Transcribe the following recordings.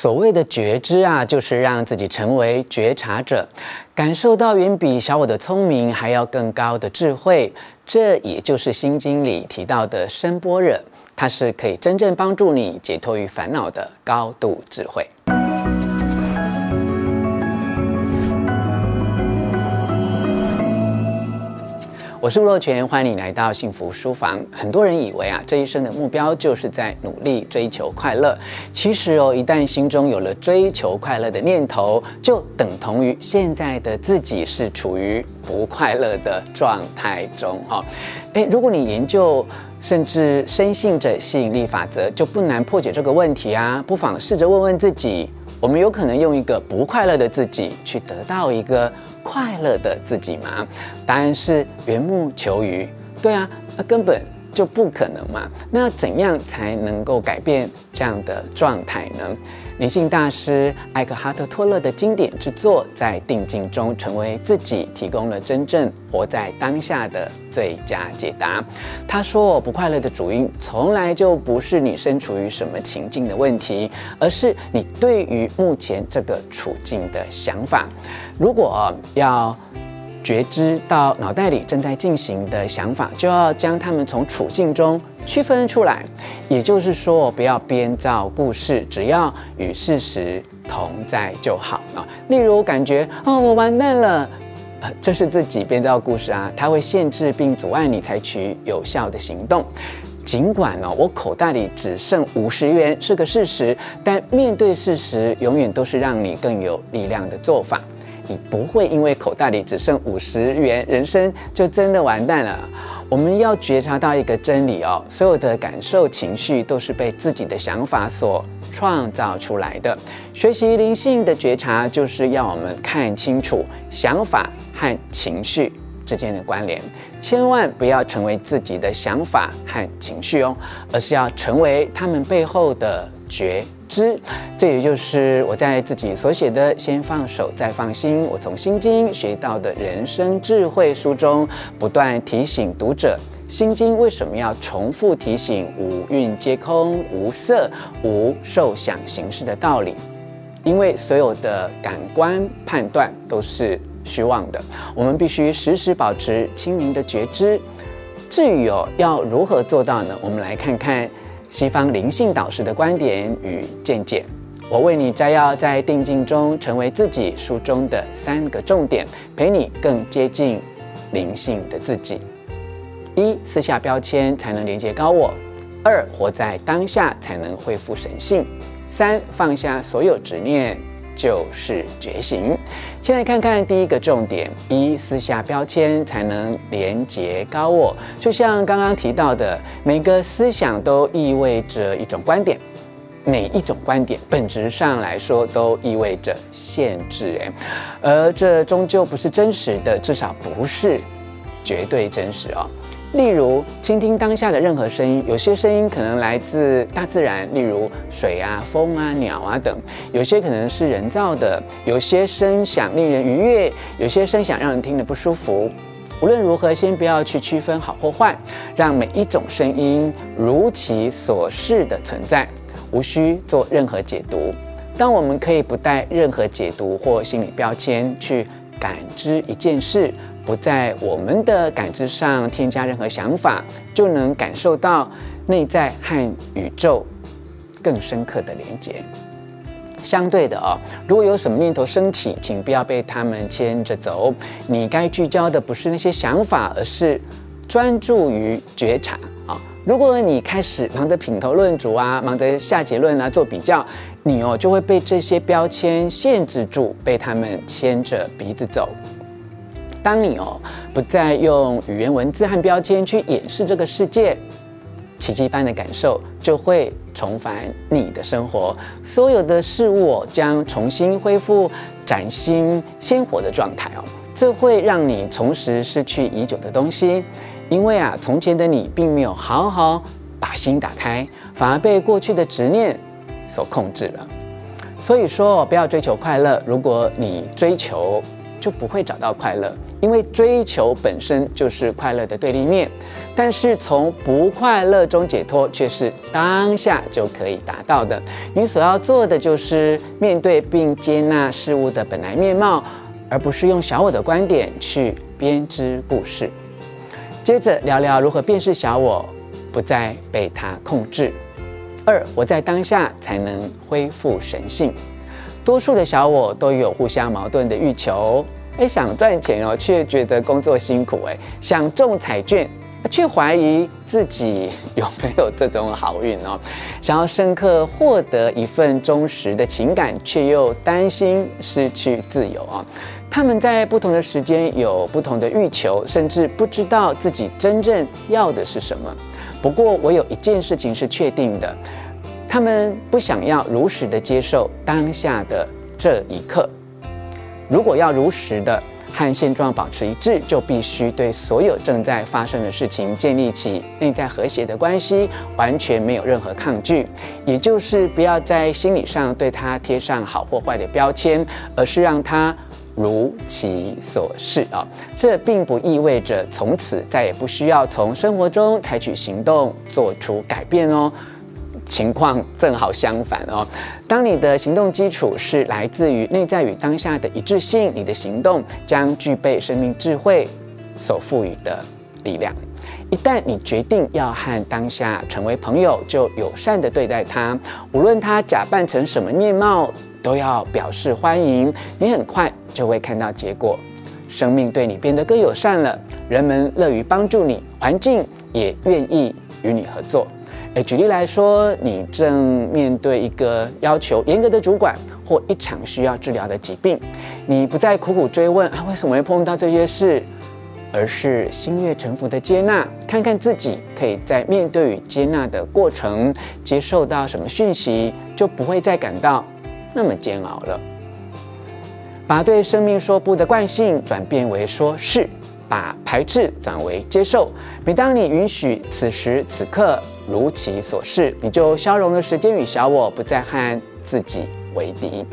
所谓的觉知啊，就是让自己成为觉察者，感受到远比小我的聪明还要更高的智慧。这也就是《心经》里提到的声波热，它是可以真正帮助你解脱于烦恼的高度智慧。我是吴若权，欢迎你来到幸福书房。很多人以为啊，这一生的目标就是在努力追求快乐。其实哦，一旦心中有了追求快乐的念头，就等同于现在的自己是处于不快乐的状态中。哈，诶，如果你研究甚至深信着吸引力法则，就不难破解这个问题啊。不妨试着问问自己：我们有可能用一个不快乐的自己去得到一个快乐的自己吗？答案是缘木求鱼。对啊，那根本就不可能嘛。那怎样才能够改变这样的状态呢？灵性大师艾克哈特·托勒的经典之作，在定境中成为自己提供了真正活在当下的最佳解答。他说：“不快乐的主因，从来就不是你身处于什么情境的问题，而是你对于目前这个处境的想法。如果要……”觉知到脑袋里正在进行的想法，就要将它们从处境中区分出来。也就是说，不要编造故事，只要与事实同在就好啊。例如，感觉哦，我完蛋了，这是自己编造故事啊，它会限制并阻碍你采取有效的行动。尽管呢，我口袋里只剩五十元是个事实，但面对事实，永远都是让你更有力量的做法。你不会因为口袋里只剩五十元，人生就真的完蛋了。我们要觉察到一个真理哦，所有的感受、情绪都是被自己的想法所创造出来的。学习灵性的觉察，就是要我们看清楚想法和情绪之间的关联，千万不要成为自己的想法和情绪哦，而是要成为他们背后的觉。知，这也就是我在自己所写的《先放手，再放心》，我从《心经》学到的人生智慧书中，不断提醒读者，《心经》为什么要重复提醒五蕴皆空、无色、无受想行识的道理？因为所有的感官判断都是虚妄的，我们必须时时保持清明的觉知。至于哦，要如何做到呢？我们来看看。西方灵性导师的观点与见解，我为你摘要在定境中成为自己书中的三个重点，陪你更接近灵性的自己。一、撕下标签才能连接高我；二、活在当下才能恢复神性；三、放下所有执念。就是觉醒。先来看看第一个重点：一、撕下标签才能连接高我。就像刚刚提到的，每个思想都意味着一种观点，每一种观点本质上来说都意味着限制。哎，而这终究不是真实的，至少不是绝对真实哦。例如，倾听当下的任何声音，有些声音可能来自大自然，例如水啊、风啊、鸟啊等；有些可能是人造的，有些声响令人愉悦，有些声响让人听得不舒服。无论如何，先不要去区分好或坏，让每一种声音如其所是的存在，无需做任何解读。当我们可以不带任何解读或心理标签去感知一件事。不在我们的感知上添加任何想法，就能感受到内在和宇宙更深刻的连接。相对的哦，如果有什么念头升起，请不要被他们牵着走。你该聚焦的不是那些想法，而是专注于觉察啊。如果你开始忙着品头论足啊，忙着下结论啊，做比较，你哦就会被这些标签限制住，被他们牵着鼻子走。当你哦不再用语言文字和标签去掩饰这个世界，奇迹般的感受就会重返你的生活，所有的事物将重新恢复崭新鲜活的状态哦。这会让你重拾失去已久的东西，因为啊，从前的你并没有好好把心打开，反而被过去的执念所控制了。所以说，不要追求快乐，如果你追求。就不会找到快乐，因为追求本身就是快乐的对立面。但是从不快乐中解脱，却是当下就可以达到的。你所要做的就是面对并接纳事物的本来面貌，而不是用小我的观点去编织故事。接着聊聊如何辨识小我，不再被它控制。二，活在当下才能恢复神性。多数的小我都有互相矛盾的欲求，哎，想赚钱哦，却觉得工作辛苦，哎，想中彩券，却怀疑自己有没有这种好运哦，想要深刻获得一份忠实的情感，却又担心失去自由啊。他们在不同的时间有不同的欲求，甚至不知道自己真正要的是什么。不过，我有一件事情是确定的。他们不想要如实的接受当下的这一刻。如果要如实的和现状保持一致，就必须对所有正在发生的事情建立起内在和谐的关系，完全没有任何抗拒。也就是不要在心理上对它贴上好或坏的标签，而是让它如其所是啊。这并不意味着从此再也不需要从生活中采取行动，做出改变哦。情况正好相反哦。当你的行动基础是来自于内在与当下的一致性，你的行动将具备生命智慧所赋予的力量。一旦你决定要和当下成为朋友，就友善地对待他，无论他假扮成什么面貌，都要表示欢迎。你很快就会看到结果，生命对你变得更友善了，人们乐于帮助你，环境也愿意与你合作。诶，举例来说，你正面对一个要求严格的主管，或一场需要治疗的疾病，你不再苦苦追问啊，为什么会碰到这些事，而是心悦诚服的接纳，看看自己可以在面对与接纳的过程，接受到什么讯息，就不会再感到那么煎熬了。把对生命说不的惯性转变为说是，把排斥转为接受。每当你允许此时此刻，如其所示，你就消融了时间与小我，不再和自己为敌。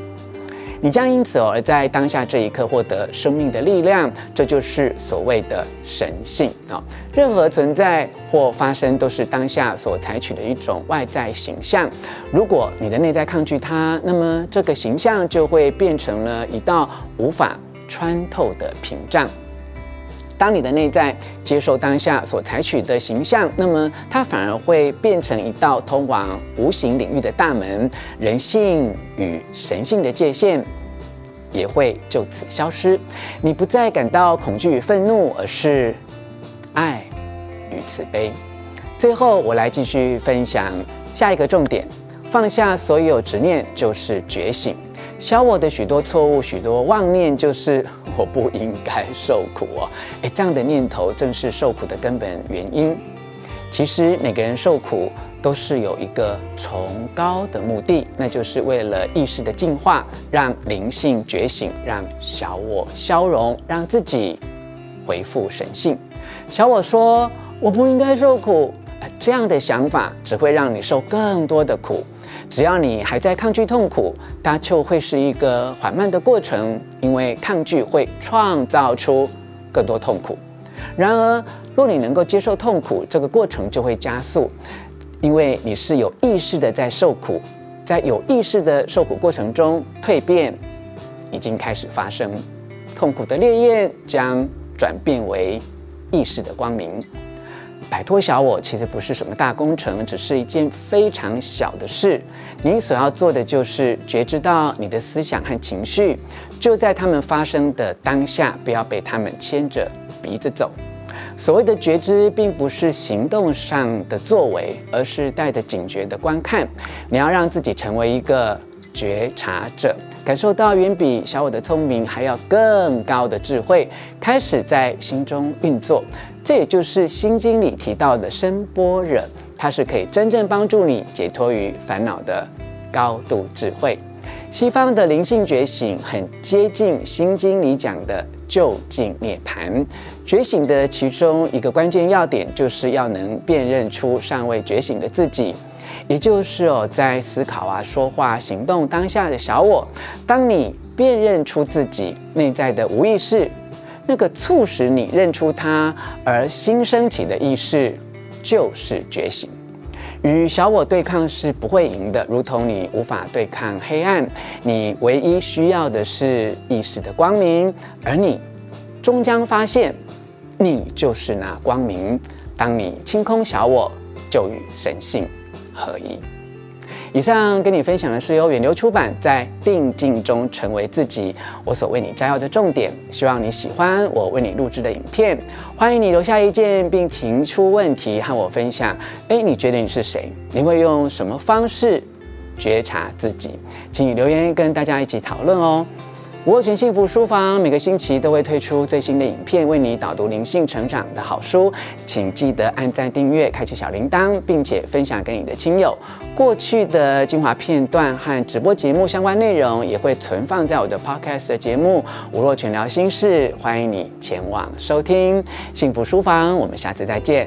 你将因此而在当下这一刻获得生命的力量，这就是所谓的神性啊！任何存在或发生都是当下所采取的一种外在形象。如果你的内在抗拒它，那么这个形象就会变成了一道无法穿透的屏障。当你的内在接受当下所采取的形象，那么它反而会变成一道通往无形领域的大门，人性与神性的界限也会就此消失。你不再感到恐惧与愤怒，而是爱与慈悲。最后，我来继续分享下一个重点：放下所有执念，就是觉醒。小我的许多错误、许多妄念，就是 我不应该受苦哦。诶，这样的念头正是受苦的根本原因。其实每个人受苦都是有一个崇高的目的，那就是为了意识的进化，让灵性觉醒，让小我消融，让自己恢复神性。小我说我不应该受苦，这样的想法只会让你受更多的苦。只要你还在抗拒痛苦，它就会是一个缓慢的过程，因为抗拒会创造出更多痛苦。然而，若你能够接受痛苦，这个过程就会加速，因为你是有意识的在受苦，在有意识的受苦过程中，蜕变已经开始发生，痛苦的烈焰将转变为意识的光明。摆脱小我其实不是什么大工程，只是一件非常小的事。你所要做的就是觉知到你的思想和情绪，就在他们发生的当下，不要被他们牵着鼻子走。所谓的觉知，并不是行动上的作为，而是带着警觉的观看。你要让自己成为一个觉察者，感受到远比小我的聪明还要更高的智慧，开始在心中运作。这也就是《心经》里提到的深般若，它是可以真正帮助你解脱于烦恼的高度智慧。西方的灵性觉醒很接近《心经》里讲的究竟涅槃。觉醒的其中一个关键要点，就是要能辨认出尚未觉醒的自己，也就是哦，在思考啊、说话、行动当下的小我。当你辨认出自己内在的无意识，那个促使你认出它而新升起的意识，就是觉醒。与小我对抗是不会赢的，如同你无法对抗黑暗，你唯一需要的是意识的光明，而你终将发现，你就是那光明。当你清空小我，就与神性合一。以上跟你分享的是由远流出版在定境中成为自己，我所为你摘要的重点。希望你喜欢我为你录制的影片，欢迎你留下意见并提出问题和我分享。诶，你觉得你是谁？你会用什么方式觉察自己？请你留言跟大家一起讨论哦。吴若权幸福书房每个星期都会推出最新的影片，为你导读灵性成长的好书，请记得按赞、订阅、开启小铃铛，并且分享给你的亲友。过去的精华片段和直播节目相关内容也会存放在我的 Podcast 的节目《吴若权聊心事》，欢迎你前往收听幸福书房。我们下次再见。